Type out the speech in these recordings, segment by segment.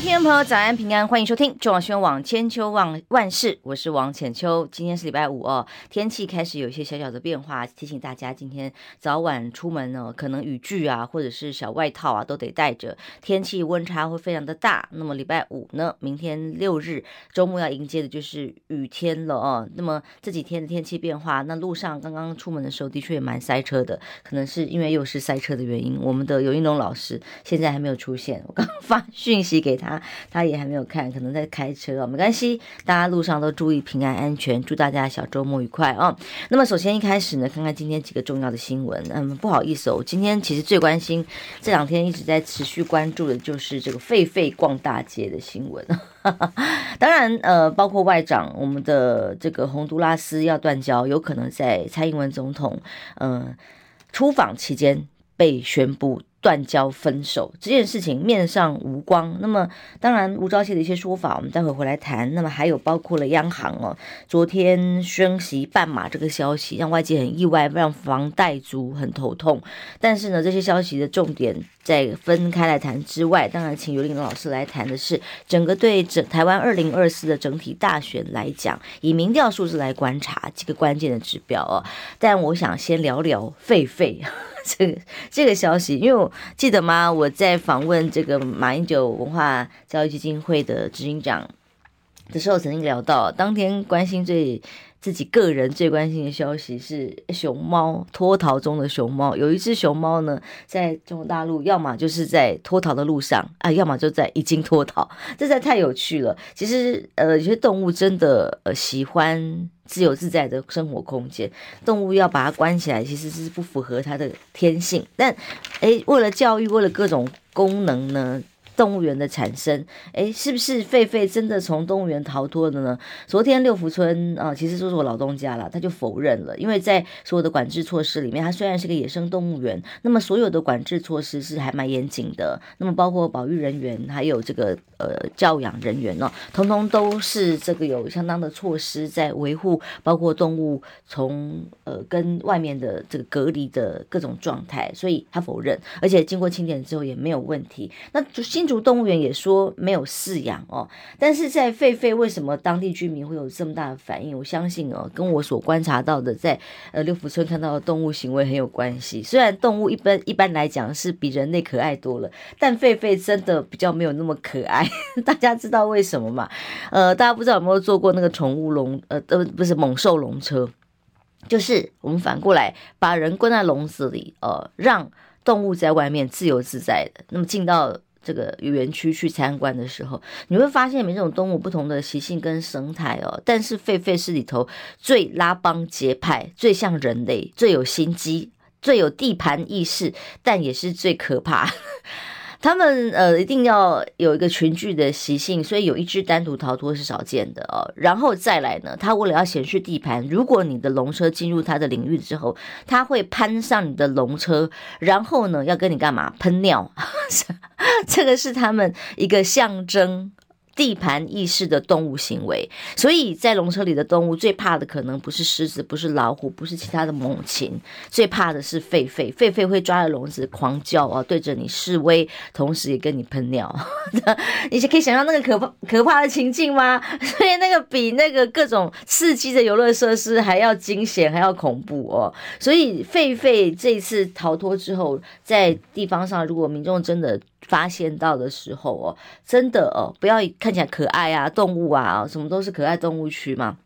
听众朋友，早安平安，欢迎收听中广新闻网千秋万万事，我是王浅秋。今天是礼拜五哦，天气开始有一些小小的变化，提醒大家今天早晚出门呢，可能雨具啊，或者是小外套啊，都得带着。天气温差会非常的大。那么礼拜五呢，明天六日周末要迎接的就是雨天了哦。那么这几天的天气变化，那路上刚刚出门的时候的确也蛮塞车的，可能是因为又是塞车的原因。我们的游盈隆老师现在还没有出现，我刚发讯息给。他他，他也还没有看，可能在开车，没关系，大家路上都注意平安安全，祝大家小周末愉快哦。那么首先一开始呢，看看今天几个重要的新闻。嗯，不好意思哦，今天其实最关心这两天一直在持续关注的就是这个狒狒逛大街的新闻。当然，呃，包括外长我们的这个洪都拉斯要断交，有可能在蔡英文总统嗯、出访期间被宣布。断交分手这件事情面上无光，那么当然吴钊燮的一些说法，我们待会回来谈。那么还有包括了央行哦，昨天升息半码这个消息，让外界很意外，让房贷族很头痛。但是呢，这些消息的重点在分开来谈之外，当然请游盈隆老师来谈的是整个对整台湾二零二四的整体大选来讲，以民调数字来观察几个关键的指标哦。但我想先聊聊狒狒。这个这个消息，因为记得吗？我在访问这个马英九文化教育基金会的执行长的时候，曾经聊到，当天关心最自己个人最关心的消息是熊猫脱逃中的熊猫。有一只熊猫呢，在中国大陆，要么就是在脱逃的路上啊，要么就在已经脱逃，这实在太有趣了。其实，呃，有些动物真的呃喜欢。自由自在的生活空间，动物要把它关起来，其实是不符合它的天性。但，诶，为了教育，为了各种功能呢？动物园的产生，诶，是不是狒狒真的从动物园逃脱的呢？昨天六福村啊，其实就是我老东家了，他就否认了，因为在所有的管制措施里面，它虽然是个野生动物园，那么所有的管制措施是还蛮严谨的，那么包括保育人员，还有这个呃教养人员呢，通通都是这个有相当的措施在维护，包括动物从呃跟外面的这个隔离的各种状态，所以他否认，而且经过清点之后也没有问题，那就新。竹动物园也说没有饲养哦，但是在狒狒为什么当地居民会有这么大的反应？我相信哦，跟我所观察到的在呃六福村看到的动物行为很有关系。虽然动物一般一般来讲是比人类可爱多了，但狒狒真的比较没有那么可爱。大家知道为什么吗？呃，大家不知道有没有坐过那个宠物笼？呃，呃，不是猛兽笼车，就是我们反过来把人关在笼子里，呃，让动物在外面自由自在的。那么进到这个园区去参观的时候，你会发现每种动物不同的习性跟生态哦。但是狒狒是里头最拉帮结派、最像人类、最有心机、最有地盘意识，但也是最可怕。他们呃一定要有一个群聚的习性，所以有一只单独逃脱是少见的哦。然后再来呢，他为了要显示地盘，如果你的龙车进入他的领域之后，他会攀上你的龙车，然后呢要跟你干嘛？喷尿，这个是他们一个象征。地盘意识的动物行为，所以在笼车里的动物最怕的可能不是狮子，不是老虎，不是其他的猛禽，最怕的是狒狒。狒狒会抓着笼子狂叫啊，对着你示威，同时也跟你喷尿。你可以想象那个可怕可怕的情境吗？所以那个比那个各种刺激的游乐设施还要惊险，还要恐怖哦。所以狒狒这次逃脱之后，在地方上，如果民众真的发现到的时候哦，真的哦，不要看起来可爱啊，动物啊，什么都是可爱动物区嘛。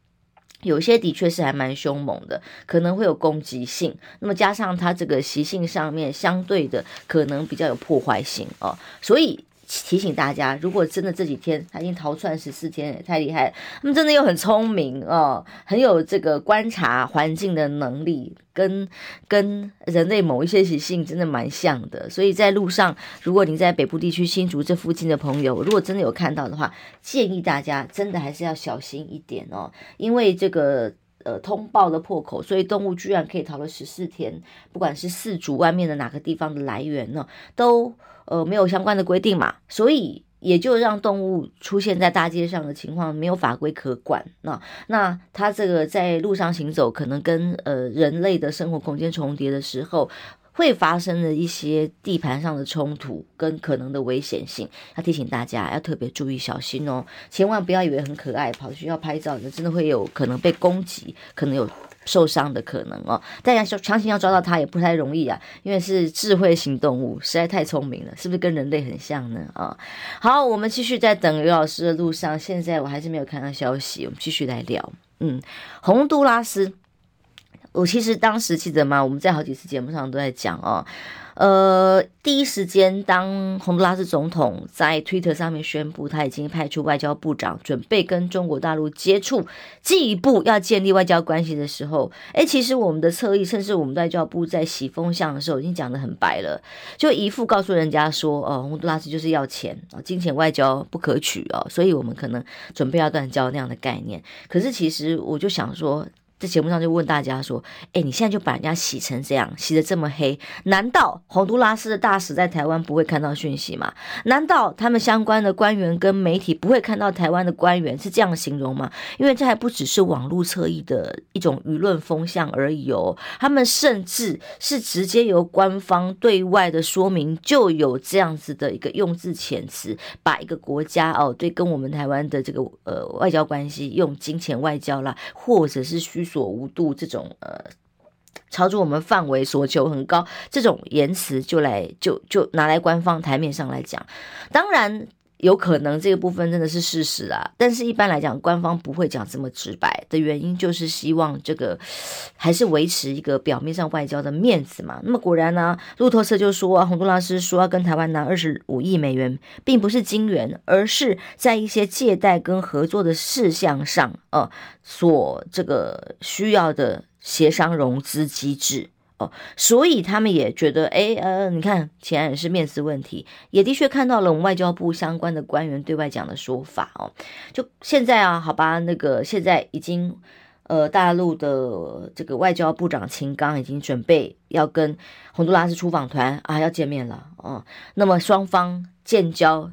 有些的确是还蛮凶猛的，可能会有攻击性。那么加上它这个习性上面相对的，可能比较有破坏性哦，所以。提醒大家，如果真的这几天他已经逃窜十四天，太厉害了。他们真的又很聪明哦，很有这个观察环境的能力，跟跟人类某一些习性真的蛮像的。所以在路上，如果您在北部地区新竹这附近的朋友，如果真的有看到的话，建议大家真的还是要小心一点哦，因为这个呃通报的破口，所以动物居然可以逃了十四天，不管是四主外面的哪个地方的来源呢，都。呃，没有相关的规定嘛，所以也就让动物出现在大街上的情况没有法规可管。那那它这个在路上行走，可能跟呃人类的生活空间重叠的时候。会发生的一些地盘上的冲突跟可能的危险性，要提醒大家要特别注意小心哦，千万不要以为很可爱，跑去要拍照，真的会有可能被攻击，可能有受伤的可能哦。大家强行要抓到它也不太容易啊，因为是智慧型动物，实在太聪明了，是不是跟人类很像呢？啊，好，我们继续在等刘老师的路上，现在我还是没有看到消息，我们继续来聊。嗯，洪都拉斯。我其实当时记得吗？我们在好几次节目上都在讲哦，呃，第一时间当洪都拉斯总统在推特上面宣布他已经派出外交部长准备跟中国大陆接触，进一步要建立外交关系的时候，诶，其实我们的侧翼，甚至我们外交部在洗风向的时候已经讲得很白了，就一副告诉人家说，哦，洪都拉斯就是要钱啊，金钱外交不可取哦，所以我们可能准备要断交那样的概念。可是其实我就想说。在节目上就问大家说：“哎，你现在就把人家洗成这样，洗得这么黑，难道洪都拉斯的大使在台湾不会看到讯息吗？难道他们相关的官员跟媒体不会看到台湾的官员是这样形容吗？因为这还不只是网络侧翼的一种舆论风向而已哦，他们甚至是直接由官方对外的说明就有这样子的一个用字遣词，把一个国家哦，对，跟我们台湾的这个呃外交关系用金钱外交啦，或者是虚。”所无度这种呃，超出我们范围所求很高，这种言辞就来就就拿来官方台面上来讲，当然。有可能这个部分真的是事实啊，但是一般来讲，官方不会讲这么直白的原因，就是希望这个还是维持一个表面上外交的面子嘛。那么果然呢、路透社就说，啊，洪都拉斯说要跟台湾拿二十五亿美元，并不是金元，而是在一些借贷跟合作的事项上，呃，所这个需要的协商融资机制。所以他们也觉得，哎，呃，你看，显然也是面子问题，也的确看到了我们外交部相关的官员对外讲的说法哦。就现在啊，好吧，那个现在已经，呃，大陆的这个外交部长秦刚已经准备要跟洪都拉斯出访团啊要见面了哦。那么双方建交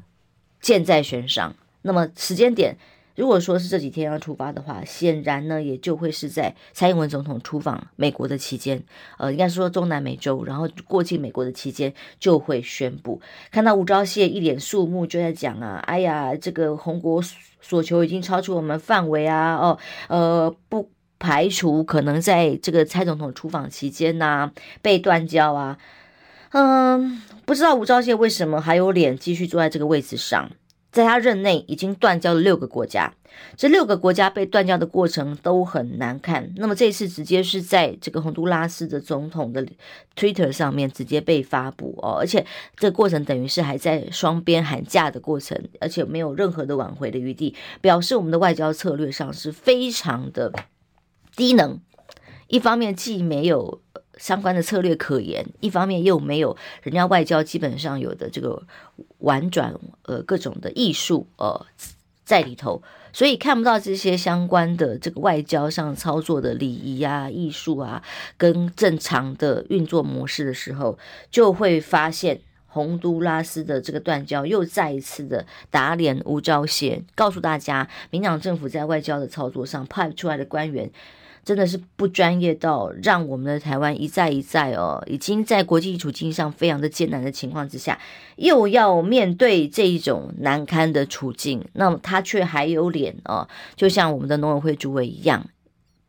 箭在弦上，那么时间点。如果说是这几天要出发的话，显然呢，也就会是在蔡英文总统出访美国的期间，呃，应该说中南美洲，然后过境美国的期间就会宣布。看到吴钊燮一脸肃穆，就在讲啊，哎呀，这个红国所求已经超出我们范围啊，哦，呃，不排除可能在这个蔡总统出访期间呐、被断交啊，嗯，不知道吴钊燮为什么还有脸继续坐在这个位置上。在他任内已经断交了六个国家，这六个国家被断交的过程都很难看。那么这次直接是在这个洪都拉斯的总统的 Twitter 上面直接被发布哦，而且这个过程等于是还在双边喊价的过程，而且没有任何的挽回的余地，表示我们的外交策略上是非常的低能。一方面既没有相关的策略可言，一方面又没有人家外交基本上有的这个婉转呃各种的艺术呃在里头，所以看不到这些相关的这个外交上操作的礼仪啊、艺术啊跟正常的运作模式的时候，就会发现洪都拉斯的这个断交又再一次的打脸吴钊燮，告诉大家，民党政府在外交的操作上派出来的官员。真的是不专业到让我们的台湾一再一再哦，已经在国际处境上非常的艰难的情况之下，又要面对这一种难堪的处境，那么他却还有脸哦，就像我们的农委会主委一样，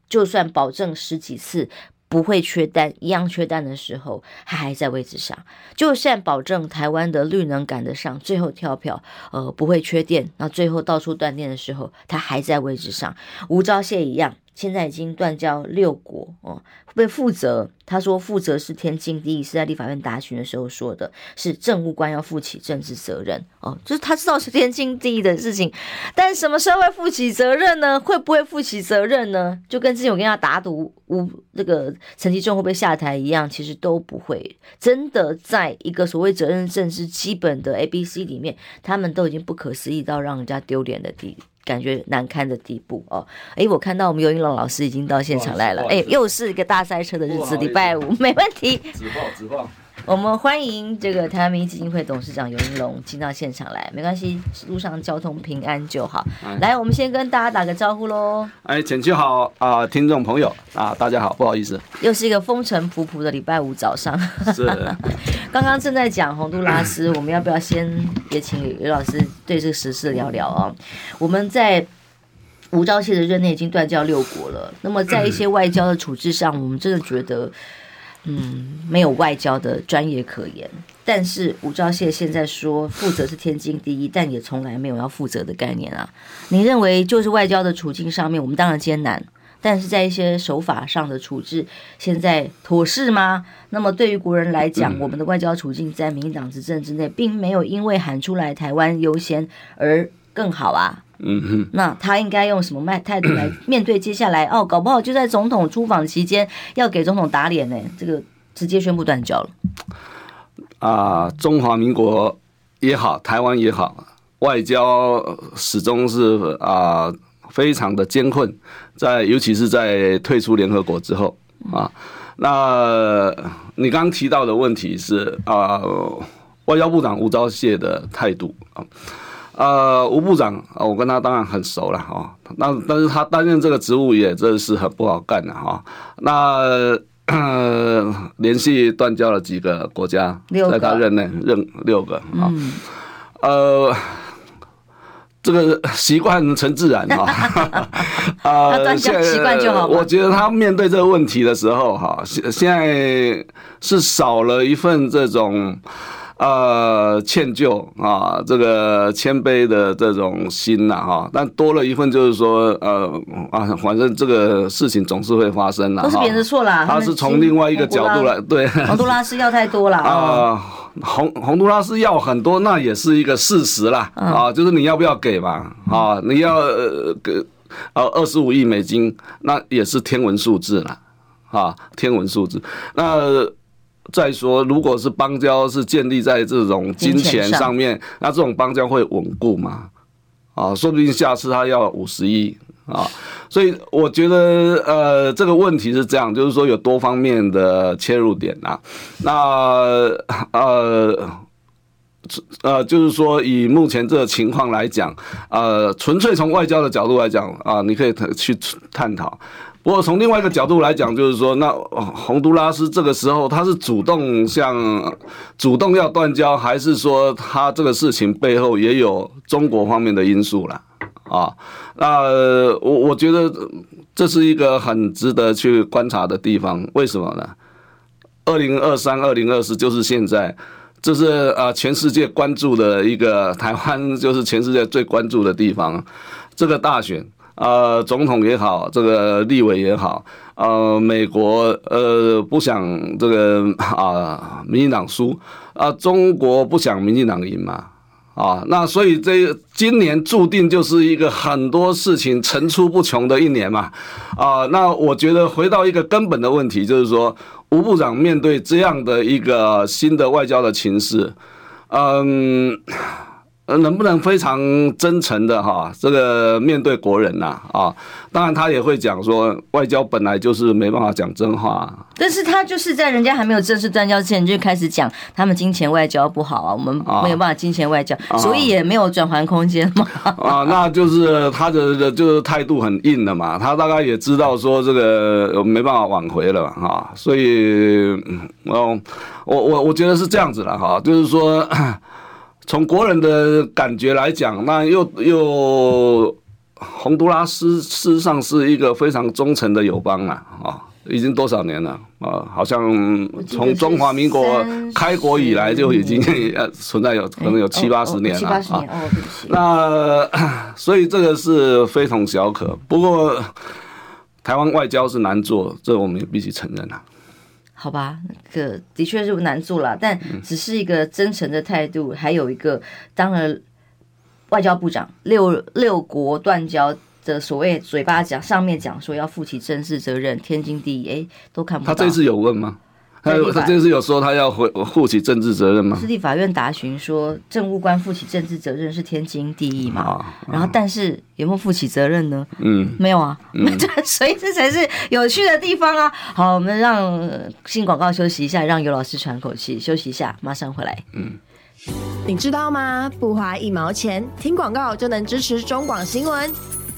就算保证十几次不会缺蛋，一样缺蛋的时候，他还在位置上；就算保证台湾的绿能赶得上，最后跳票，呃，不会缺电，那最后到处断电的时候，他还在位置上。吴钊燮一样。现在已经断交六国哦，会负责。他说负责是天经地义，是在立法院答询的时候说的，是政务官要负起政治责任哦，就是他知道是天经地义的事情，但什么时候会负起责任呢？会不会负起责任呢？就跟之前我跟他打赌，吴这个陈其仲会不会下台一样，其实都不会。真的在一个所谓责任政治基本的 A B C 里面，他们都已经不可思议到让人家丢脸的地步。感觉难堪的地步哦！哎，我看到我们尤云龙老师已经到现场来了。哎，又是一个大赛车的日子，礼拜五没问题。我们欢迎这个台湾民意基金会董事长游盈隆进到现场来，没关系，路上交通平安就好。哎、来，我们先跟大家打个招呼喽。哎，简秋好啊，听众朋友啊，大家好，不好意思，又是一个风尘仆仆的礼拜五早上。是，刚刚正在讲洪都拉斯，我们要不要先也请游老师对这个时事聊聊啊？我们在吴钊燮的任内已经断交六国了，那么在一些外交的处置上，我们真的觉得。嗯，没有外交的专业可言。但是吴钊燮现在说负责是天经地义，但也从来没有要负责的概念啊。你认为就是外交的处境上面，我们当然艰难，但是在一些手法上的处置，现在妥适吗？那么对于国人来讲，我们的外交处境在民进党执政之内，并没有因为喊出来台湾优先而更好啊。嗯哼，那他应该用什么态态度来 面对接下来？哦，搞不好就在总统出访期间要给总统打脸呢。这个直接宣布断交了。啊，中华民国也好，台湾也好，外交始终是啊非常的艰困，在尤其是在退出联合国之后啊。那你刚刚提到的问题是啊，外交部长吴钊燮的态度啊。呃，吴部长啊，我跟他当然很熟了哈。那但是他担任这个职务也真是很不好干的哈。那呃，连续断交了几个国家，在他任内任六个啊。呃，这个习惯成自然哈。啊，现在习惯就好。我觉得他面对这个问题的时候哈，现现在是少了一份这种。呃，歉疚啊，这个谦卑的这种心呐，哈，但多了一份就是说，呃啊，反正这个事情总是会发生的，都是别人的错啦。他是从另外一个角度来，对，洪都拉斯要太多了 啊，洪洪都拉斯要很多，那也是一个事实啦，啊，就是你要不要给嘛，啊，你要给呃二十五亿美金，那也是天文数字了，啊，天文数字，那。再说，如果是邦交是建立在这种金钱上面，那这种邦交会稳固吗？啊，说不定下次他要五十亿啊，所以我觉得呃，这个问题是这样，就是说有多方面的切入点啊。那呃呃，就是说以目前这个情况来讲，呃，纯粹从外交的角度来讲啊，你可以去探讨。不过从另外一个角度来讲，就是说，那洪都拉斯这个时候他是主动向主动要断交，还是说他这个事情背后也有中国方面的因素了啊？那我我觉得这是一个很值得去观察的地方。为什么呢？二零二三、二零二四就是现在，这是啊全世界关注的一个台湾，就是全世界最关注的地方，这个大选。呃，总统也好，这个立委也好，呃，美国呃不想这个啊，民进党输啊，中国不想民进党赢嘛，啊，那所以这今年注定就是一个很多事情层出不穷的一年嘛，啊，那我觉得回到一个根本的问题，就是说吴部长面对这样的一个新的外交的情势，嗯。能不能非常真诚的哈，这个面对国人呐啊？当然他也会讲说，外交本来就是没办法讲真话。但是他就是在人家还没有正式断交之前就开始讲他们金钱外交不好啊，我们没有办法金钱外交，所以也没有转圜空间嘛。啊，那就是他的就是态度很硬的嘛，他大概也知道说这个没办法挽回了哈，所以嗯，我我我觉得是这样子了哈，就是说。从国人的感觉来讲，那又又洪都拉斯事实上是一个非常忠诚的友邦啊，啊，已经多少年了啊？好像从中华民国开国以来就已经存在有可能有七八十年了啊。那 所以这个是非同小可。不过台湾外交是难做，这我们也必须承认啊。好吧，这的确是难做了，但只是一个真诚的态度。还有一个，当了外交部长，六六国断交的所谓嘴巴讲，上面讲说要负起政治责任，天经地义，哎，都看不到。他这次有问吗？他他就是有说他要负负起政治责任吗？司法法院答询说，政务官负起政治责任是天经地义嘛。啊、然后，但是有没有负起责任呢？嗯，没有啊。嗯，所以这才是有趣的地方啊。好，我们让新广告休息一下，让尤老师喘口气，休息一下，马上回来。嗯，你知道吗？不花一毛钱，听广告就能支持中广新闻。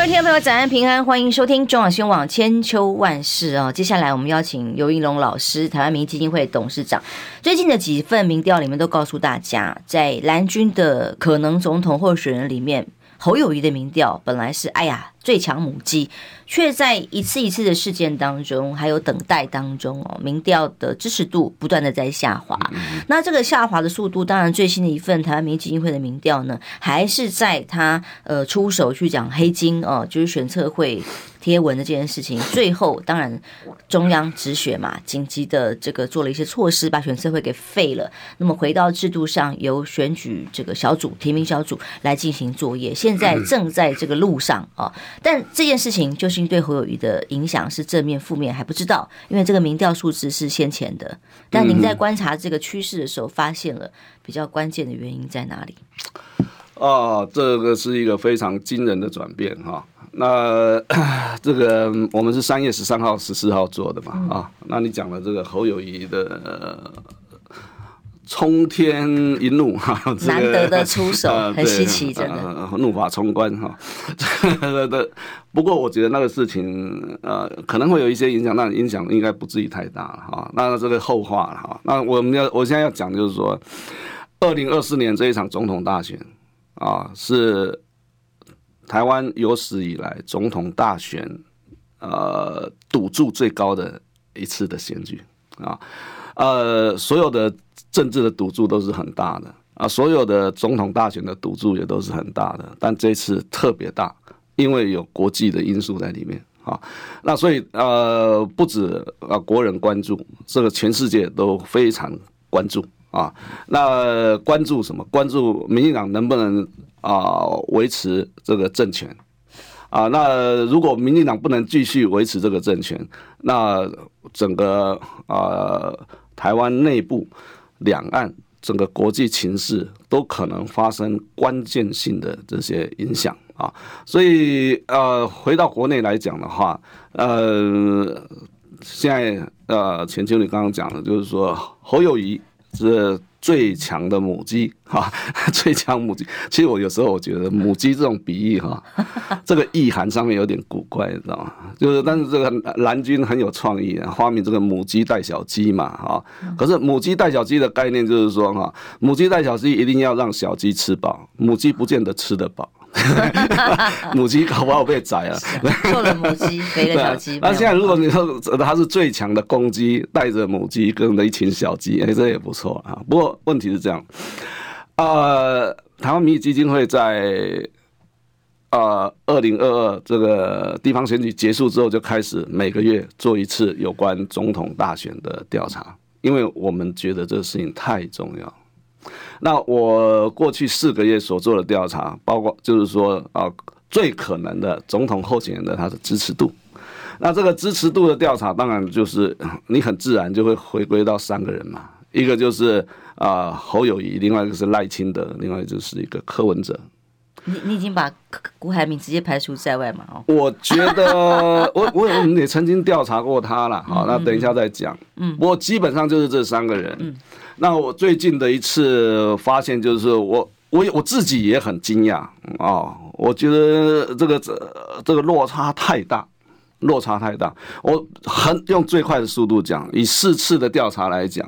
各位听众朋友，早安平安，欢迎收听中广新闻网千秋万世啊！接下来我们邀请尤应龙老师，台湾民意基金会董事长。最近的几份民调里面都告诉大家，在蓝军的可能总统候选人里面，侯友谊的民调本来是哎呀最强母鸡。却在一次一次的事件当中，还有等待当中哦，民调的支持度不断的在下滑。那这个下滑的速度，当然最新的一份台湾民意基金会的民调呢，还是在他呃出手去讲黑金哦，就是选测会贴文的这件事情。最后当然中央止血嘛，紧急的这个做了一些措施，把选测会给废了。那么回到制度上，由选举这个小组提名小组来进行作业，现在正在这个路上啊。但这件事情究竟。对侯友谊的影响是正面、负面还不知道，因为这个民调数字是先前的。但您在观察这个趋势的时候，发现了比较关键的原因在哪里？哦，这个是一个非常惊人的转变哈。那这个我们是三月十三号、十四号做的嘛啊？那你讲了这个侯友谊的。冲天一怒哈，难得的出手，很稀奇，真的，呃、怒发冲冠哈。不过我觉得那个事情呃可能会有一些影响，但影响应该不至于太大了哈。那这个后话了哈。那我们要我现在要讲就是说，二零二四年这一场总统大选啊，是台湾有史以来总统大选呃赌注最高的一次的选举啊，呃所有的。政治的赌注都是很大的啊，所有的总统大选的赌注也都是很大的，但这次特别大，因为有国际的因素在里面啊。那所以呃，不止啊国人关注，这个全世界都非常关注啊。那关注什么？关注民进党能不能啊维持这个政权啊？那如果民进党不能继续维持这个政权，那整个啊台湾内部。两岸整个国际情势都可能发生关键性的这些影响啊，所以呃，回到国内来讲的话，呃，现在呃，钱秋你刚刚讲的，就是说侯友谊是。最强的母鸡哈，最强母鸡。其实我有时候我觉得母鸡这种比喻哈，这个意涵上面有点古怪，你知道吗？就是但是这个蓝军很有创意啊，发明这个母鸡带小鸡嘛哈。可是母鸡带小鸡的概念就是说哈，母鸡带小鸡一定要让小鸡吃饱，母鸡不见得吃得饱。母鸡搞不好被宰了，瘦了母鸡，肥了小鸡。那现在如果你说它是最强的公鸡，带着母鸡跟着一群小鸡，哎，这也不错啊。不过问题是这样，呃，台湾民意基金会在呃二零二二这个地方选举结束之后，就开始每个月做一次有关总统大选的调查，因为我们觉得这个事情太重要。那我过去四个月所做的调查，包括就是说啊，最可能的总统候选人的他的支持度。那这个支持度的调查，当然就是你很自然就会回归到三个人嘛，一个就是啊侯友谊，另外一个是赖清德，另外就是一个柯文哲。你你已经把辜海明直接排除在外嘛？哦，我觉得我我我们也曾经调查过他了，好，那等一下再讲。嗯，我基本上就是这三个人。嗯。那我最近的一次发现就是我我我自己也很惊讶啊！我觉得这个这这个落差太大，落差太大。我很用最快的速度讲，以四次的调查来讲，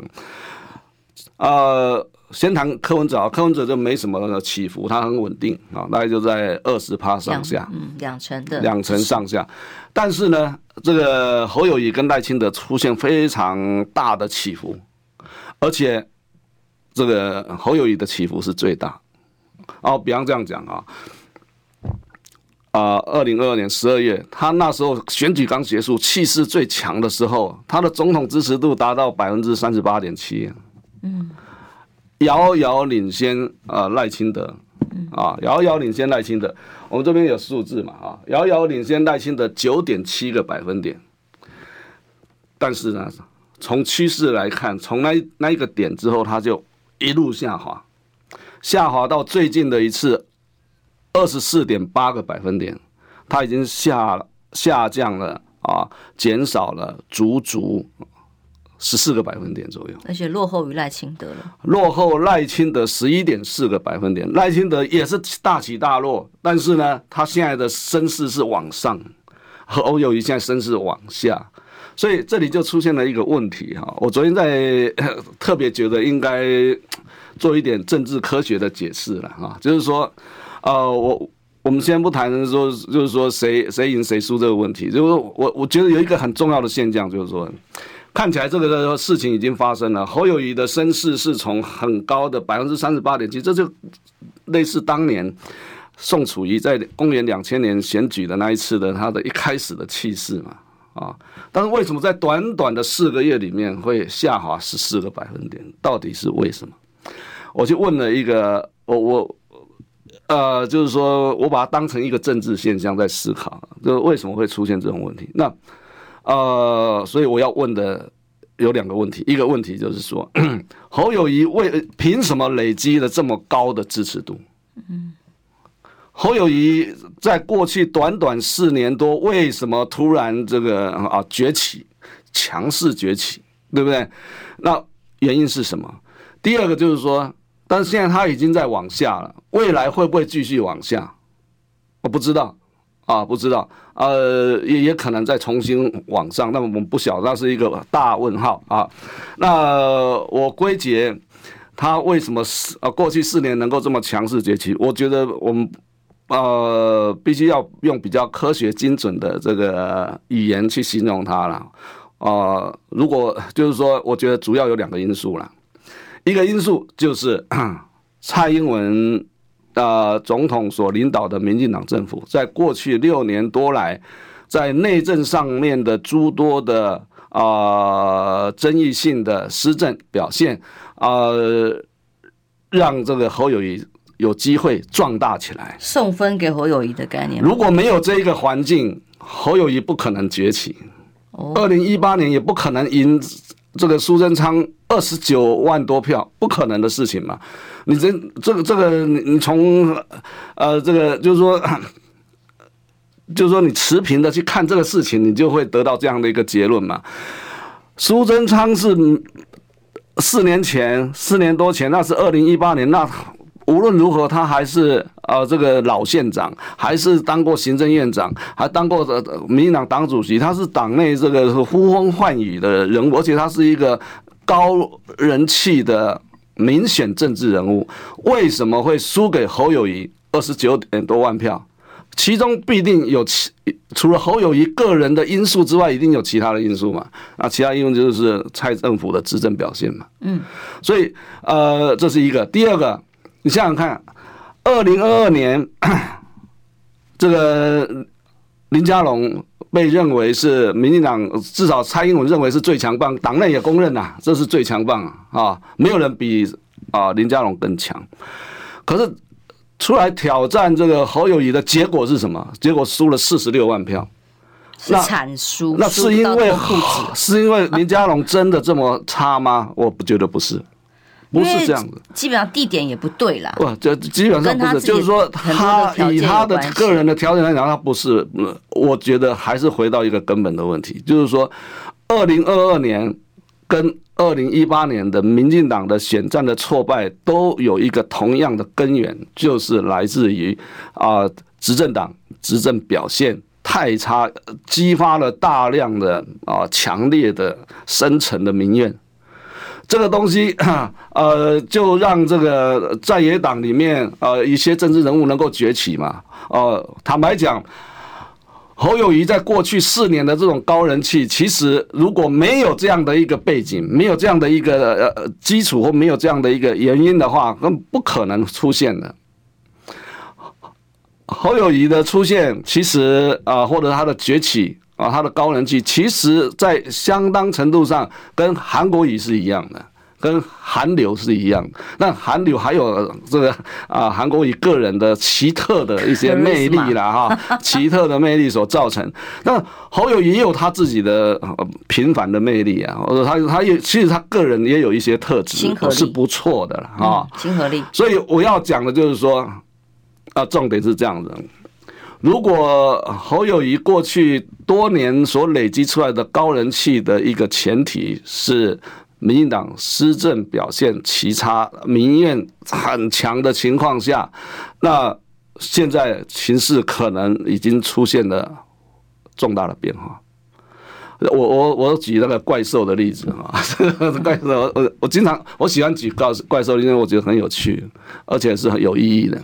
呃，先谈柯文哲，柯文哲就没什么起伏，他很稳定啊，大概就在二十趴上下，嗯，两成的两成上下。但是呢，这个侯友谊跟赖清德出现非常大的起伏。而且，这个侯友谊的起伏是最大，哦，比方这样讲啊，啊，二零二二年十二月，他那时候选举刚结束，气势最强的时候，他的总统支持度达到百分之三十八点七，嗯，遥遥领先啊赖清德，啊，遥遥领先赖清德，我们这边有数字嘛啊，遥遥领先赖清德九点七个百分点，但是呢，从趋势来看，从那那一个点之后，它就一路下滑。下滑到最近的一次二十四点八个百分点，它已经下下降了啊，减少了足足十四个百分点左右，而且落后于赖清德了。落后赖清德十一点四个百分点，赖清德也是大起大落，但是呢，他现在的声势是往上，和欧友谊现在声势往下，所以这里就出现了一个问题哈。我昨天在 特别觉得应该。做一点政治科学的解释了哈，就是说，呃，我我们先不谈说，就是说谁谁赢谁输这个问题，就是我我觉得有一个很重要的现象，就是说，看起来这个事情已经发生了，侯友谊的声势是从很高的百分之三十八点七，这就类似当年宋楚瑜在公元两千年选举的那一次的他的一开始的气势嘛，啊，但是为什么在短短的四个月里面会下滑十四个百分点？到底是为什么？我就问了一个，我我呃，就是说我把它当成一个政治现象在思考，就为什么会出现这种问题？那呃，所以我要问的有两个问题，一个问题就是说，侯友宜为凭什么累积了这么高的支持度？嗯，侯友谊在过去短短四年多，为什么突然这个啊崛起，强势崛起，对不对？那原因是什么？第二个就是说。但是现在它已经在往下了，未来会不会继续往下？我不知道啊，不知道。呃，也也可能再重新往上，那么我们不晓得，那是一个大问号啊。那我归结他为什么四啊过去四年能够这么强势崛起？我觉得我们呃必须要用比较科学精准的这个语言去形容它了。呃，如果就是说，我觉得主要有两个因素了。一个因素就是 蔡英文、呃、总统所领导的民进党政府，在过去六年多来，在内政上面的诸多的啊、呃、争议性的施政表现啊、呃，让这个侯友谊有机会壮大起来，送分给侯友谊的概念。如果没有这一个环境，侯友谊不可能崛起。二零一八年也不可能赢这个苏贞昌。二十九万多票，不可能的事情嘛？你这这个这个，你你从呃这个就是说，就是说你持平的去看这个事情，你就会得到这样的一个结论嘛。苏贞昌是四年前，四年多前，那是二零一八年，那无论如何，他还是呃这个老县长，还是当过行政院长，还当过民进党党主席，他是党内这个呼风唤雨的人物，而且他是一个。高人气的民选政治人物，为什么会输给侯友谊二十九点多万票？其中必定有其除了侯友谊个人的因素之外，一定有其他的因素嘛？啊，其他因素就是蔡政府的执政表现嘛。嗯，所以呃，这是一个。第二个，你想想看，二零二二年 这个林佳龙。被认为是民进党，至少蔡英文认为是最强棒，党内也公认呐，这是最强棒啊，没有人比啊林佳龙更强。可是出来挑战这个侯友谊的结果是什么？结果输了四十六万票，是惨输。那是因为是因为林佳龙真的这么差吗？我不觉得不是。不是这样子，基本上地点也不对啦。不，这基本上不是，就是说他以他的个人的条件来讲，他不是。我觉得还是回到一个根本的问题，就是说，二零二二年跟二零一八年的民进党的选战的挫败，都有一个同样的根源，就是来自于啊执政党执政表现太差，激发了大量的啊强烈的深层的民怨。这个东西，呃，就让这个在野党里面，呃，一些政治人物能够崛起嘛。呃，坦白讲，侯友谊在过去四年的这种高人气，其实如果没有这样的一个背景，没有这样的一个呃基础或没有这样的一个原因的话，根本不可能出现的。侯友谊的出现，其实啊，或者他的崛起啊，他的高人气，其实在相当程度上跟韩国语是一样的。跟韩流是一样，那韩流还有这个啊，韩国语个人的奇特的一些魅力啦 哈，奇特的魅力所造成。那侯友宜也有他自己的平凡的魅力啊，或者他他也其实他个人也有一些特质是不错的了哈，亲和力。所以我要讲的就是说，啊，重点是这样的：如果侯友谊过去多年所累积出来的高人气的一个前提是。民进党施政表现奇差，民怨很强的情况下，那现在形势可能已经出现了重大的变化。我我我举那个怪兽的例子啊，怪兽我我经常我喜欢举怪怪兽，因为我觉得很有趣，而且是很有意义的。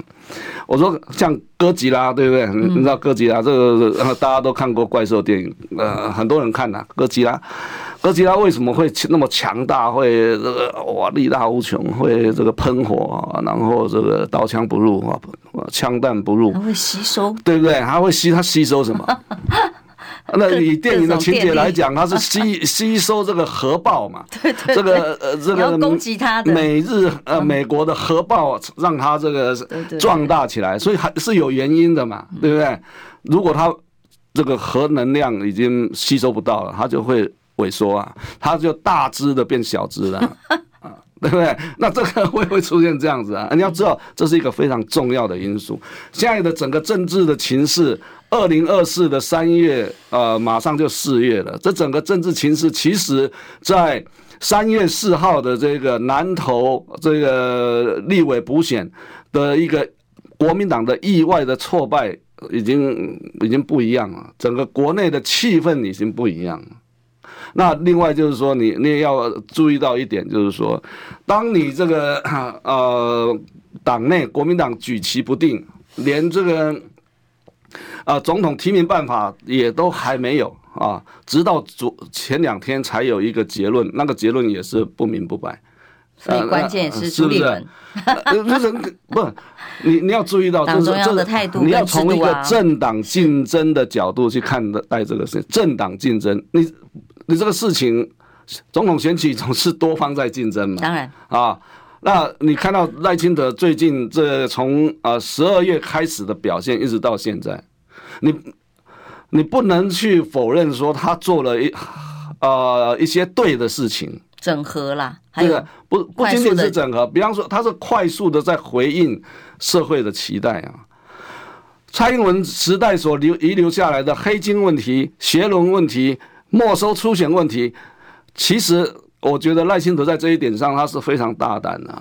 我说像哥吉拉，对不对？你知道哥吉拉这个大家都看过怪兽电影，呃，很多人看呐，哥吉拉。哥吉拉为什么会那么强大？会这个哇力大无穷，会这个喷火，然后这个刀枪不入啊，枪弹不入。它会吸收，对不对？它会吸，它吸收什么？那以电影的情节来讲，它是吸 吸收这个核爆嘛？对对，这个呃这个攻击它的美日呃美国的核爆让它这个壮大起来，所以还是有原因的嘛，对不对？如果它这个核能量已经吸收不到了，它就会。萎缩啊，它就大只的变小只了，啊，对不对？那这个会不会出现这样子啊？你要知道，这是一个非常重要的因素。现在的整个政治的情势，二零二四的三月，呃，马上就四月了。这整个政治情势，其实在三月四号的这个南投这个立委补选的一个国民党的意外的挫败，已经已经不一样了。整个国内的气氛已经不一样了。那另外就是说，你你也要注意到一点，就是说，当你这个呃党内国民党举棋不定，连这个啊总统提名办法也都还没有啊，直到昨前两天才有一个结论，那个结论也是不明不白。所以关键是朱立伦，就是不，你你要注意到，就是这个态度，你要从一个政党竞争的角度去看待这个事，政党竞争，你。你这个事情，总统选举总是多方在竞争嘛？当然啊，那你看到赖清德最近这从呃十二月开始的表现，一直到现在，你你不能去否认说他做了一呃一些对的事情，整合啦，对的，不不仅仅是整合，比方说他是快速的在回应社会的期待啊。蔡英文时代所留遗留下来的黑金问题、学伦问题。没收出险问题，其实我觉得赖清德在这一点上他是非常大胆的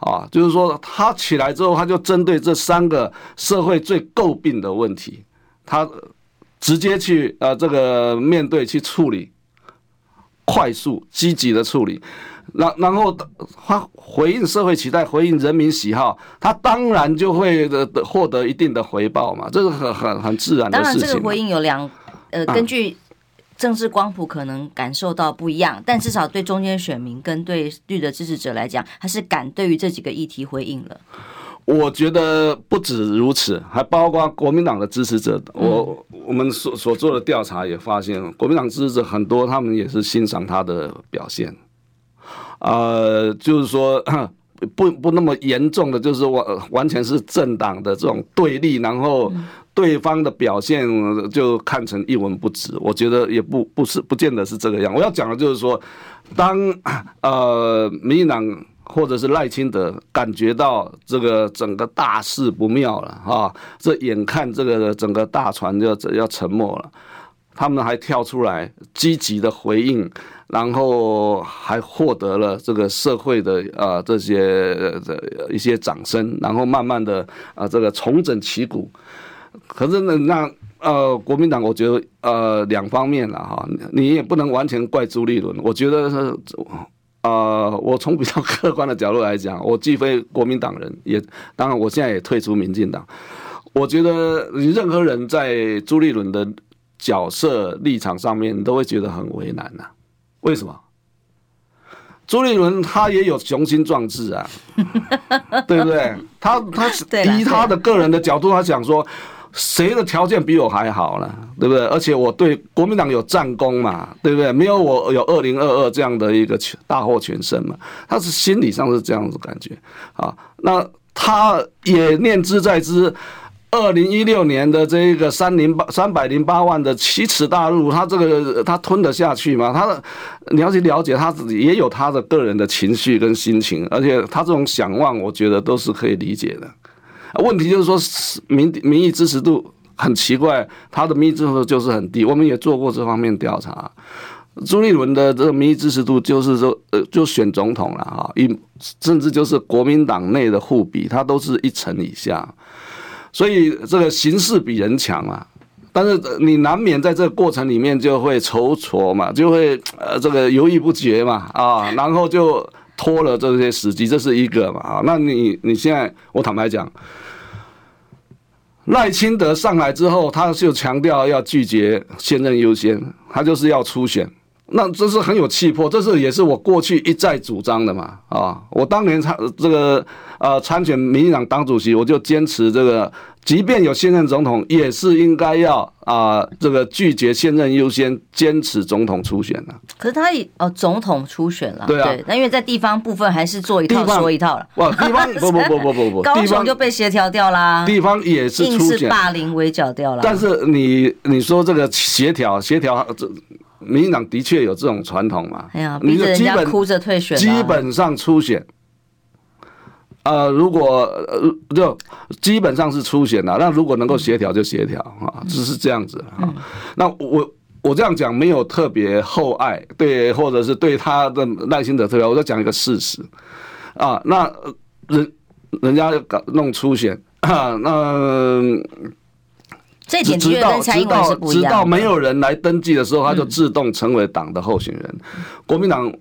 啊，就是说他起来之后，他就针对这三个社会最诟病的问题，他直接去呃这个面对去处理，快速积极的处理，然然后他回应社会期待，回应人民喜好，他当然就会的获得一定的回报嘛，这是很很很自然的事情。当然，这个回应有两呃根据。政治光谱可能感受到不一样，但至少对中间选民跟对绿的支持者来讲，他是敢对于这几个议题回应了。我觉得不止如此，还包括国民党的支持者。我我们所所做的调查也发现，国民党支持者很多，他们也是欣赏他的表现。呃，就是说 不不那么严重的，就是完完全是政党的这种对立，然后。对方的表现就看成一文不值，我觉得也不不是不见得是这个样。我要讲的就是说，当呃民进党或者是赖清德感觉到这个整个大事不妙了啊，这眼看这个整个大船就要要沉没了，他们还跳出来积极的回应，然后还获得了这个社会的啊这些的一些掌声，然后慢慢的啊这个重整旗鼓。可是呢，那呃，国民党我觉得呃两方面了哈，你也不能完全怪朱立伦。我觉得是呃，我从比较客观的角度来讲，我既非国民党人，也当然我现在也退出民进党。我觉得你任何人在朱立伦的角色立场上面，都会觉得很为难呐、啊。为什么？朱立伦他也有雄心壮志啊，对不对？他他 以他的个人的角度，他想说，谁的条件比我还好呢？对不对？而且我对国民党有战功嘛，对不对？没有我有二零二二这样的一个大获全胜嘛，他是心理上是这样子感觉啊。那他也念之在之。二零一六年的这一个三零八三百零八万的奇耻大辱，他这个他吞得下去吗？他的你要去了解他自己，也有他的个人的情绪跟心情，而且他这种想望，我觉得都是可以理解的。问题就是说民民意支持度很奇怪，他的民意支持度就是很低。我们也做过这方面调查，朱立伦的这个民意支持度就是说呃，就选总统了哈，一甚至就是国民党内的互比，他都是一成以下。所以这个形势比人强啊，但是你难免在这个过程里面就会踌躇嘛，就会呃这个犹豫不决嘛啊，然后就拖了这些时机，这是一个嘛啊。那你你现在我坦白讲，赖清德上来之后，他就强调要拒绝现任优先，他就是要初选。那这是很有气魄，这是也是我过去一再主张的嘛啊！我当年参这个呃参选民进党党主席，我就坚持这个，即便有现任总统，也是应该要啊、呃、这个拒绝现任优先，坚持总统初选的。可是他也哦总统初选了，对啊，那因为在地方部分还是做一套说一套了。哇，地方 不不不不不不，高雄就被协调掉啦，地方也是初选，是霸凌围剿掉了。但是你你说这个协调协调这。民进党的确有这种传统嘛？哎呀，逼着人家哭着退选，基本上初选。呃，如果呃就基本上是初选了，那如果能够协调就协调啊，只是这样子啊。那我我这样讲没有特别厚爱，对，或者是对他的耐心的特别，我就讲一个事实啊。那人人家搞弄初选啊，那。这点直到直到直到没有人来登记的时候，他就自动成为党的候选人。国民党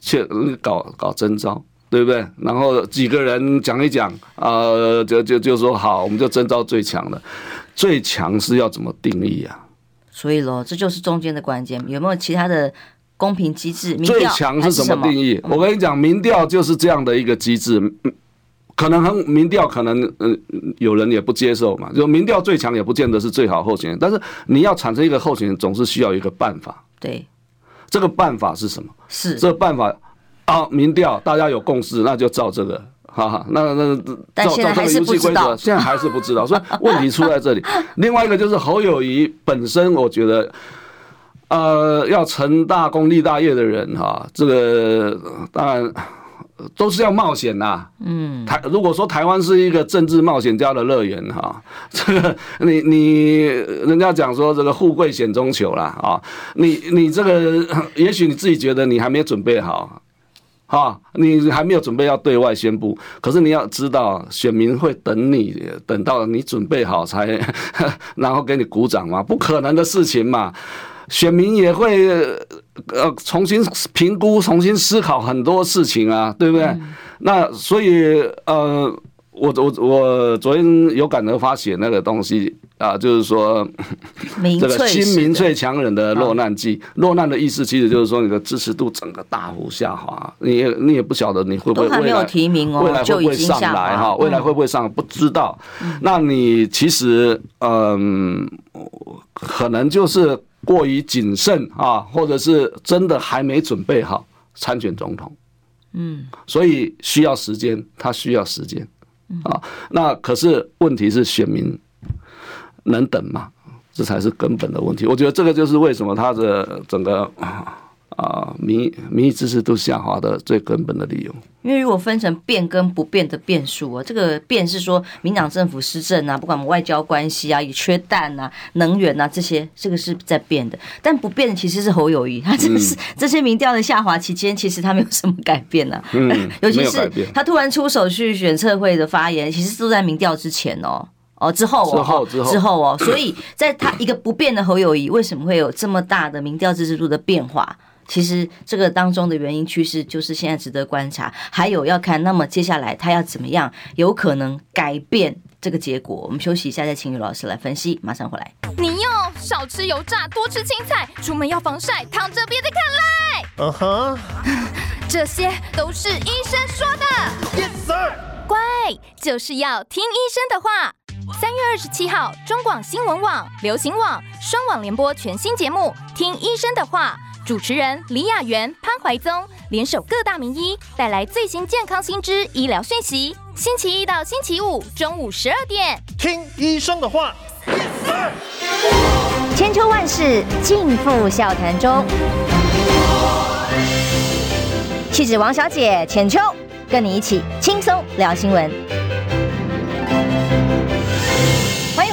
却搞搞征召，对不对？然后几个人讲一讲，呃，就就就说好，我们就征召最强的。最强是要怎么定义啊？所以喽，这就是中间的关键。有没有其他的公平机制？最强是什么定义？我跟你讲，民调就是这样的一个机制。可能很民调，可能嗯，有人也不接受嘛。就民调最强也不见得是最好候选人，但是你要产生一个候选人，总是需要一个办法。对，这个办法是什么？是这个办法啊，民调大家有共识，那就照这个，哈哈。那那照照这个游戏规则，现在还是不知道，所以 问题出在这里。另外一个就是侯友谊本身，我觉得，呃，要成大功立大业的人哈，这个当然。都是要冒险呐，嗯，台如果说台湾是一个政治冒险家的乐园哈，这个你你人家讲说这个富贵险中求啦啊，你你这个 也许你自己觉得你还没有准备好，哈，你还没有准备要对外宣布，可是你要知道选民会等你等到你准备好才 然后给你鼓掌嘛，不可能的事情嘛。选民也会呃重新评估、重新思考很多事情啊，对不对？嗯、那所以呃，我我我昨天有感而发写那个东西啊，就是说这个新民粹强人的落难记，落难的意思其实就是说你的支持度整个大幅下滑，你也你也不晓得你会不会未来都还没有提名哦，未来会不会上来哈？未来会不会上不知道。那你其实嗯，可能就是。过于谨慎啊，或者是真的还没准备好参选总统，嗯，所以需要时间，他需要时间啊。那可是问题是选民能等吗？这才是根本的问题。我觉得这个就是为什么他的整个。啊，民民意支持度下滑的最根本的理由，因为如果分成变跟不变的变数啊，这个变是说民党政府施政啊，不管我们外交关系啊，也缺蛋啊、能源啊这些，这个是在变的。但不变的其实是侯友谊，他这是、嗯、这些民调的下滑期间，其实他没有什么改变呢、啊。嗯，尤其是他突然出手去选测会的发言，其实都在民调之前哦，哦之后哦。之后之后。之后哦，所以在他一个不变的侯友谊，为什么会有这么大的民调支持度的变化？其实这个当中的原因趋势就是现在值得观察，还有要看，那么接下来他要怎么样有可能改变这个结果？我们休息一下，再请于老师来分析，马上回来。你要少吃油炸，多吃青菜，出门要防晒，躺着别再看赖。嗯哼。这些都是医生说的。Yes sir。乖，就是要听医生的话。三月二十七号，中广新闻网、流行网双网联播全新节目《听医生的话》，主持人李雅媛、潘怀宗联手各大名医，带来最新健康新知、医疗讯息。星期一到星期五中午十二点，听医生的话。千秋万世尽付笑谈中。气质王小姐浅秋，跟你一起轻松聊新闻。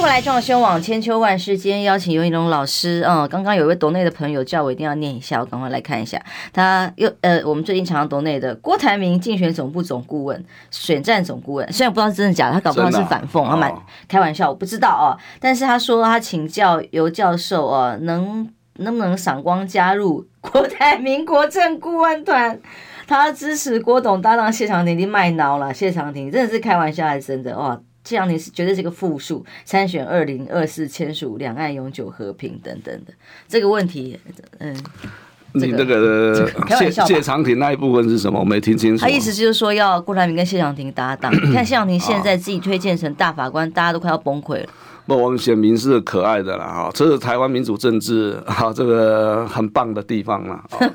来，中广新闻网千秋万世。今天邀请尤一龙老师，嗯，刚刚有一位斗内的朋友叫我一定要念一下，我赶快来看一下。他又呃，我们最近常常斗内的郭台铭竞选总部总顾问、选战总顾问，虽然不知道是真的假的，他搞不好是反讽，他蛮开玩笑，我不知道哦。但是他说他请教尤教授哦，能能不能赏光加入郭台铭国政顾问团？他支持郭董搭档谢长廷，已经卖脑了。谢长廷真的是开玩笑还是真的？哇，谢长廷是绝对是个负数，参选二零二四签署两岸永久和平等等的这个问题，嗯，你那个谢谢长廷那一部分是什么？我没听清楚。他意思就是说要郭台铭跟谢长廷搭档。你看谢长廷现在自己推荐成大法官，大家都快要崩溃了。不，我们选民是可爱的啦，哈，这是台湾民主政治 哈，这个很棒的地方嘛，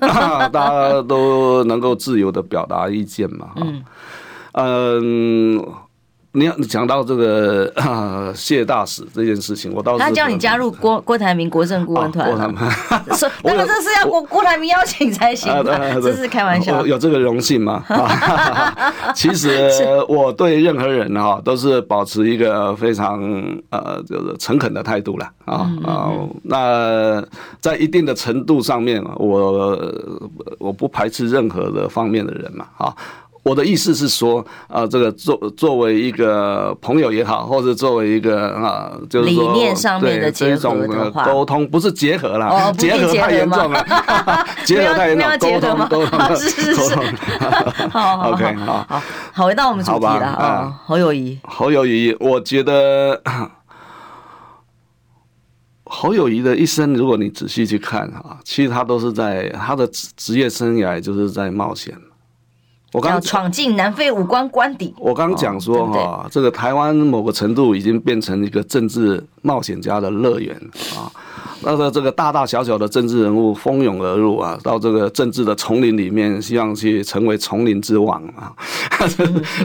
大家都能够自由的表达意见嘛，嗯，嗯。你要讲到这个谢大使这件事情，我倒是他叫你加入郭郭台铭国政顾问团，说 那么这是要郭郭台铭邀请才行，这是开玩笑。有这个荣幸吗？其实我对任何人哈都是保持一个非常呃就是诚恳的态度了啊啊，那在一定的程度上面，我我不排斥任何的方面的人嘛啊。我的意思是说，呃，这个作作为一个朋友也好，或者作为一个啊，就是说，理念上面的结合的话，沟通不是结合啦，哦、结合太严重了，结合太严重，沟通 沟通是是是，好好 OK 好好。好，回到我们主题了啊，侯友谊，侯友谊，我觉得 侯友谊的一生，如果你仔细去看哈，其实他都是在他的职职业生涯就是在冒险。我刚闯进南非五官官邸。我刚讲说哈，这个台湾某个程度已经变成一个政治冒险家的乐园啊。那个这个大大小小的政治人物蜂拥而入啊，到这个政治的丛林里面，希望去成为丛林之王啊。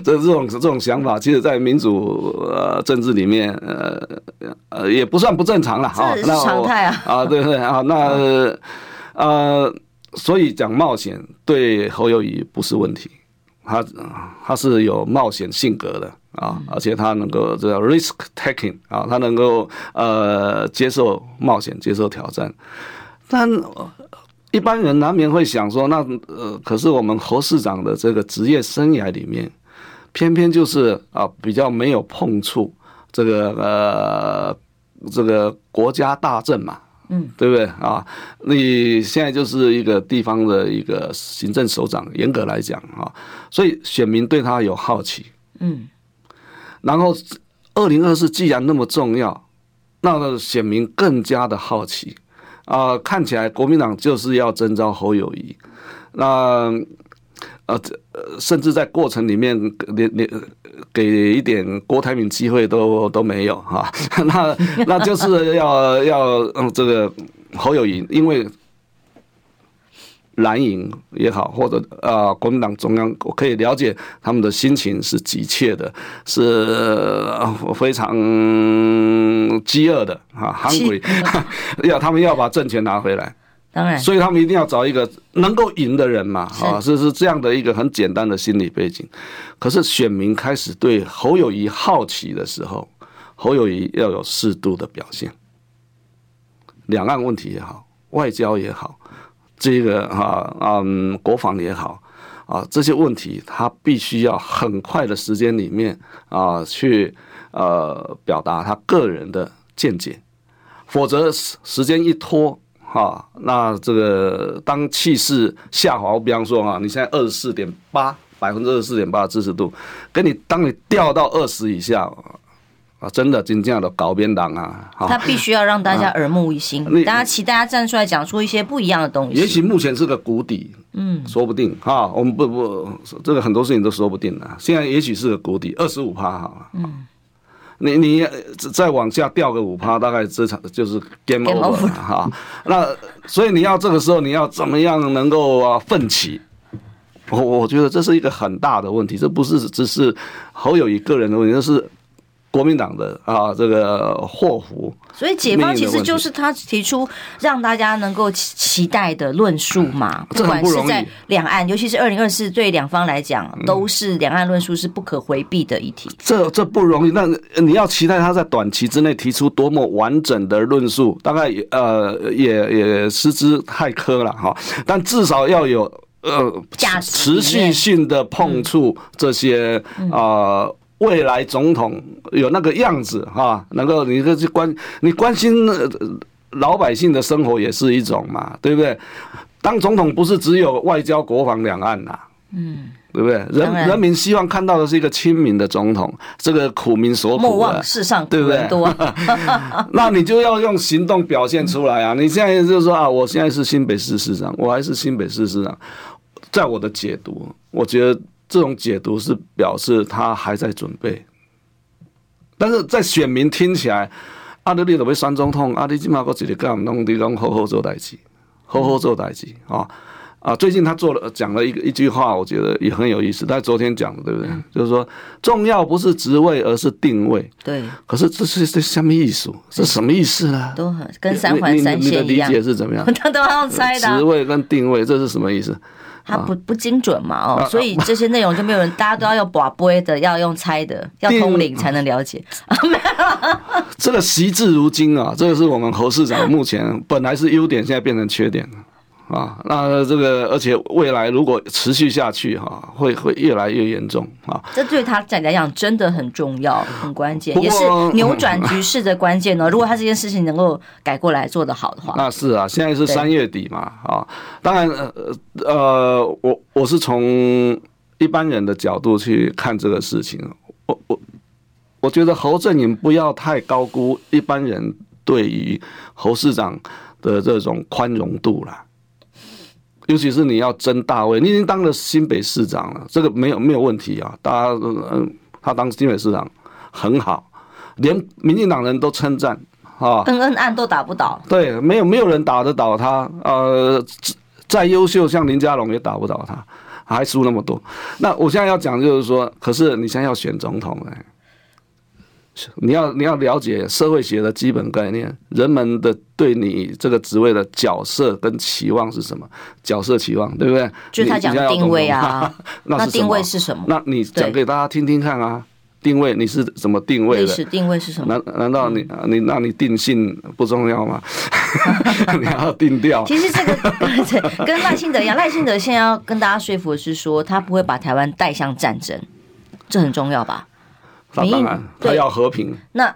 这这种这种想法，其实在民主呃政治里面呃呃也不算不正常了啊。这是常态啊。啊，对对啊，那呃，所以讲冒险对侯友谊不是问题。他他是有冒险性格的啊，而且他能够这个 risk taking 啊，他能够呃接受冒险，接受挑战。但一般人难免会想说，那呃，可是我们侯市长的这个职业生涯里面，偏偏就是啊比较没有碰触这个呃这个国家大政嘛。嗯，对不对啊？你现在就是一个地方的一个行政首长，严格来讲啊，所以选民对他有好奇。嗯，然后二零二四既然那么重要，那个选民更加的好奇啊。看起来国民党就是要征召侯友谊，那。呃，甚至在过程里面连连给一点郭台铭机会都都没有哈，那那就是要要嗯这个侯友宜，因为蓝营也好，或者啊国民党中央，我可以了解他们的心情是急切的，是非常饥饿的啊，hungry，要他们要把政权拿回来。当然，所以他们一定要找一个能够赢的人嘛，啊，是是这样的一个很简单的心理背景。可是选民开始对侯友谊好奇的时候，侯友谊要有适度的表现。两岸问题也好，外交也好，这个哈嗯国防也好啊，这些问题他必须要很快的时间里面啊去呃表达他个人的见解，否则时间一拖。哈，那这个当气势下滑，比方说哈，你现在二十四点八百分之二十四点八的支持度，跟你当你掉到二十以下，啊，真的真正的搞边党啊！他必须要让大家耳目一新，大家期待他站出来讲出一些不一样的东西。也许目前是个谷底，嗯，说不定哈。我们不不，这个很多事情都说不定的。现在也许是个谷底，二十五趴好了。嗯，你你再往下掉个五趴，大概这场就是 game over 了哈。那所以你要这个时候你要怎么样能够啊奋起？我我觉得这是一个很大的问题，这不是只是侯友谊个人的问题，这是。国民党的啊，这个祸福，所以解放其实就是他提出让大家能够期待的论述嘛，不管是在两岸，尤其是二零二四，对两方来讲都是两岸论述是不可回避的议题。这这不容易，那你要期待他在短期之内提出多么完整的论述，大概呃也也失之太苛了哈。但至少要有呃持续性的碰触这些啊。未来总统有那个样子哈，能够你这去关你关心老百姓的生活也是一种嘛，对不对？当总统不是只有外交、国防、两岸呐，嗯，对不对？人人民希望看到的是一个亲民的总统，这个苦民所苦的，莫忘世上对不对？那你就要用行动表现出来啊！你现在就是说啊，我现在是新北市市长，我还是新北市市长，在我的解读，我觉得。这种解读是表示他还在准备，但是在选民听起来，阿德利都被选总统，阿德基马哥直接跟我们弄地方好好做代志，好好做代志啊啊！最近他做了讲了一个一句话，我觉得也很有意思。他昨天讲的，对不对？就是说，重要不是职位，而是定位。对。可是这是这什么意思？这什么意思呢？都很跟三环三线一样。你的理解是怎么样？他都要猜的。职位跟定位，这是什么意思？他不不精准嘛哦，所以这些内容就没有人，大家都要用把杯的，要用猜的，要通灵才能了解。这个惜字如金啊，这个是我们侯市长目前本来是优点，现在变成缺点啊。那这个而且未来如果持续下去哈，会会越来越严重啊。这对他来讲真的很重要，很关键，也是扭转局势的关键呢。如果他这件事情能够改过来做得好的话，那是啊，现在是三月底嘛啊。当然呃呃，我我是从一般人的角度去看这个事情，我我我觉得侯振宁不要太高估一般人对于侯市长的这种宽容度了。尤其是你要争大位，你已经当了新北市长了，这个没有没有问题啊。大家嗯，他当新北市长很好，连民进党人都称赞啊。恩恩案都打不倒。对，没有没有人打得倒他。呃，再优秀像林佳龙也打不倒他，还输那么多。那我现在要讲就是说，可是你现在要选总统哎。你要你要了解社会学的基本概念，人们的对你这个职位的角色跟期望是什么？角色期望对不对？就是他讲定位啊，那定位是什么？那你讲给大家听听看啊，定位你是怎么定位的？历史定位是什么？难难道你你那你定性不重要吗？你要定调。其实这个跟赖清德一样，赖清德现在要跟大家说服的是说，他不会把台湾带向战争，这很重要吧？当然，他要和平。那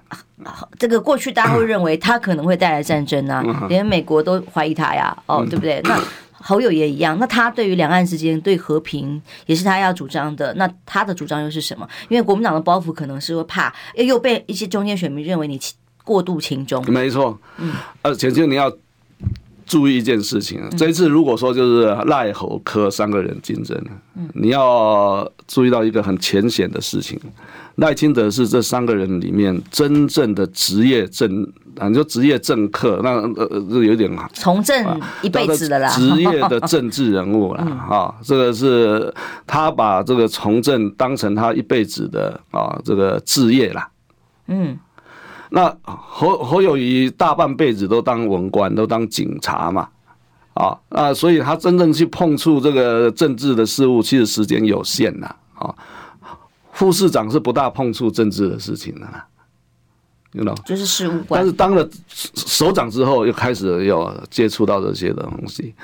这个过去大家会认为 他可能会带来战争啊，连美国都怀疑他呀，哦，对不对？那侯友也一样。那他对于两岸之间对和平也是他要主张的。那他的主张又是什么？因为国民党的包袱可能是会怕又被一些中间选民认为你过度亲中。没错，嗯，而且就你要注意一件事情，这一次如果说就是赖侯科三个人竞争，你要注意到一个很浅显的事情。赖清德是这三个人里面真正的职业政，啊，你说职业政客，那呃有点从政一辈子的啦，职业的政治人物了 啊，这个是他把这个从政当成他一辈子的啊这个志业啦。嗯，那侯侯友谊大半辈子都当文官，都当警察嘛，啊啊，所以他真正去碰触这个政治的事物，其实时间有限呐，啊。副市长是不大碰触政治的事情的啦，you know，就是事务官。但是当了首长之后，又开始有接触到这些的东西。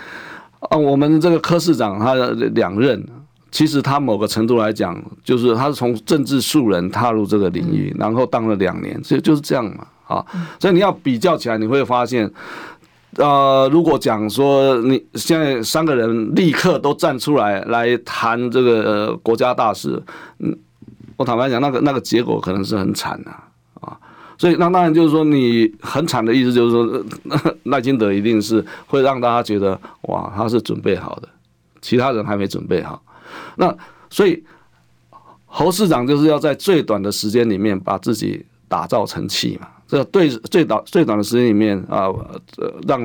啊，我们这个柯市长他两任，其实他某个程度来讲，就是他是从政治素人踏入这个领域，然后当了两年，所以就是这样嘛。啊，所以你要比较起来，你会发现，呃，如果讲说你现在三个人立刻都站出来来谈这个国家大事，嗯。我坦白讲，那个那个结果可能是很惨的啊，所以那当然就是说，你很惨的意思就是说，赖清德一定是会让大家觉得哇，他是准备好的，其他人还没准备好。那所以侯市长就是要在最短的时间里面把自己打造成器嘛，这对最短最短的时间里面啊，让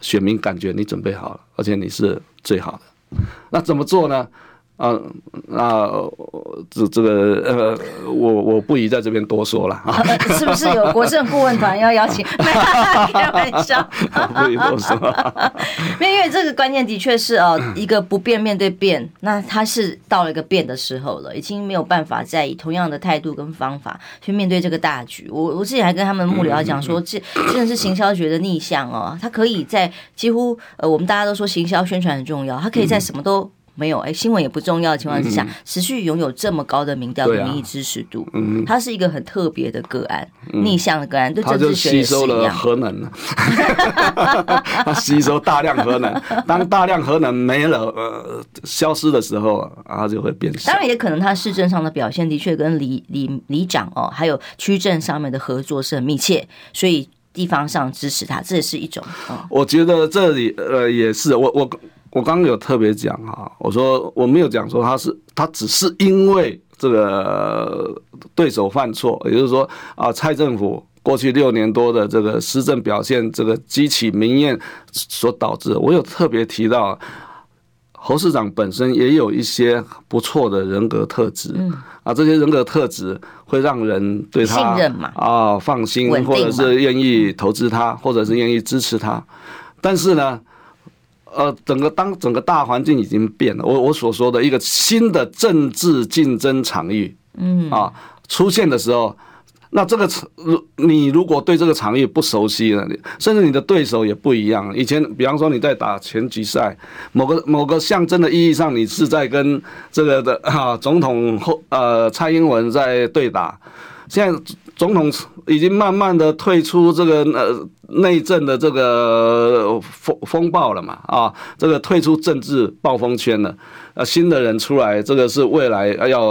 选民感觉你准备好了，而且你是最好的。那怎么做呢？啊，那这这个呃，我我不宜在这边多说了啊。是不是有国政顾问团要邀请？开玩笑，不宜多说。因为这个观念的确是哦，一个不变面对变，那他是到了一个变的时候了，已经没有办法再以同样的态度跟方法去面对这个大局。我我之前还跟他们幕僚讲说，这真的是行销学的逆向哦，他可以在几乎呃，我们大家都说行销宣传很重要，他可以在什么都。没有哎，新闻也不重要的情况之下，持续拥有这么高的民调的民意支持度，嗯，它是一个很特别的个案，逆向的个案，对政治学也是一样。它就吸收了核能，它吸收大量核能，当大量核能没了，呃，消失的时候，它就会变小。当然，也可能它市政上的表现的确跟里里里长哦，还有区政上面的合作是很密切，所以地方上支持他，这也是一种。我觉得这里呃也是我我。我刚刚有特别讲哈，我说我没有讲说他是他只是因为这个对手犯错，也就是说啊，蔡政府过去六年多的这个施政表现，这个激起民怨所导致。我有特别提到侯市长本身也有一些不错的人格特质，啊，这些人格特质会让人对他信任嘛啊放心，或者是愿意投资他，或者是愿意支持他，但是呢。呃，整个当整个大环境已经变了，我我所说的一个新的政治竞争场域，嗯啊出现的时候，那这个场，你如果对这个场域不熟悉了，甚至你的对手也不一样。以前，比方说你在打拳击赛，某个某个象征的意义上，你是在跟这个的啊总统后呃蔡英文在对打，现在。总统已经慢慢的退出这个呃内政的这个风风暴了嘛啊，这个退出政治暴风圈了，呃，新的人出来，这个是未来要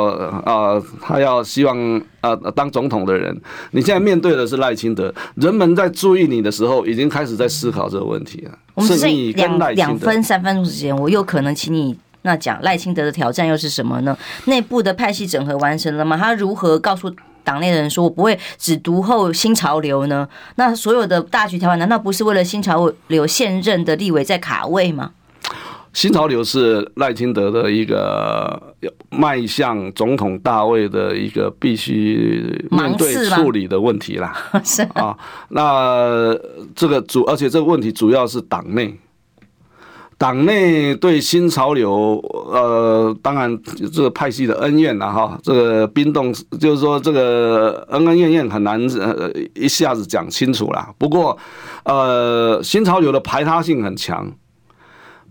啊，他要希望啊当总统的人。你现在面对的是赖清德，人们在注意你的时候，已经开始在思考这个问题了。我们是两两分三分钟时间，我有可能请你那讲赖清德的挑战又是什么呢？内部的派系整合完成了吗？他如何告诉？党内的人说：“我不会只独后新潮流呢？那所有的大局调整，难道不是为了新潮流现任的立委在卡位吗？”新潮流是赖清德的一个迈向总统大位的一个必须面对处理的问题啦。是啊，那这个主，而且这个问题主要是党内。党内对新潮流，呃，当然这个派系的恩怨了哈，这个冰冻就是说这个恩恩怨怨很难呃一下子讲清楚啦。不过，呃，新潮流的排他性很强，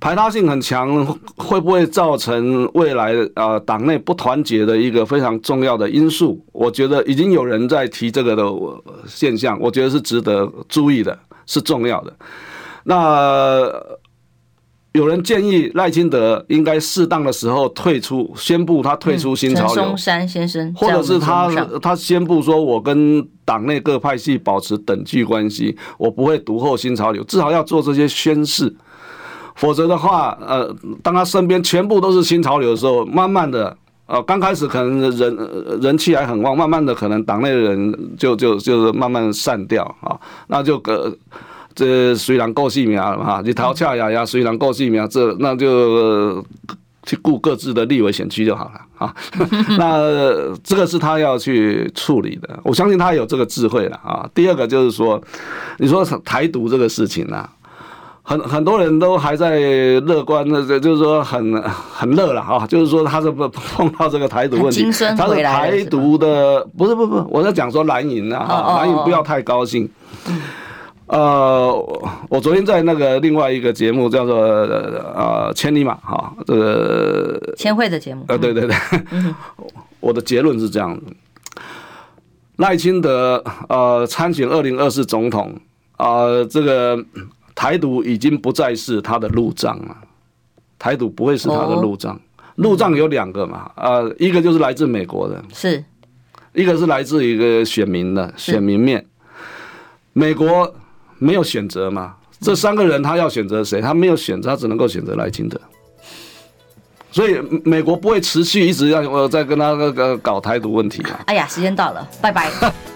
排他性很强，会不会造成未来呃党内不团结的一个非常重要的因素？我觉得已经有人在提这个的现象，我觉得是值得注意的，是重要的。那。有人建议赖清德应该适当的时候退出，宣布他退出新潮流。陈松山先生，或者是他他宣布说，我跟党内各派系保持等距关系，我不会独后新潮流，至少要做这些宣誓。否则的话，呃，当他身边全部都是新潮流的时候，慢慢的，呃，刚开始可能人人气还很旺，慢慢的可能党内的人就就就是慢慢散掉啊，那就个。这虽然够细苗哈，你桃恰雅雅虽然够细苗，这那就去顾各自的立委选区就好了啊。那这个是他要去处理的，我相信他有这个智慧了啊。第二个就是说，你说台独这个事情呢，很很多人都还在乐观的，就是说很很乐了啊。就是说他是不碰到这个台独问题，他是台独的，不是不不，我在讲说蓝营啊，蓝营不要太高兴。呃，我昨天在那个另外一个节目叫做呃千里马哈，这个千惠的节目。呃，对对对，嗯、我的结论是这样的：赖清德呃参选二零二四总统啊、呃，这个台独已经不再是他的路障了，台独不会是他的路障，路障有两个嘛，呃，一个就是来自美国的，是。一个是来自一个选民的选民面。美国没有选择嘛？这三个人他要选择谁？他没有选择，他只能够选择赖清德。所以美国不会持续一直要我在跟他那个搞台独问题啊。哎呀，时间到了，拜拜。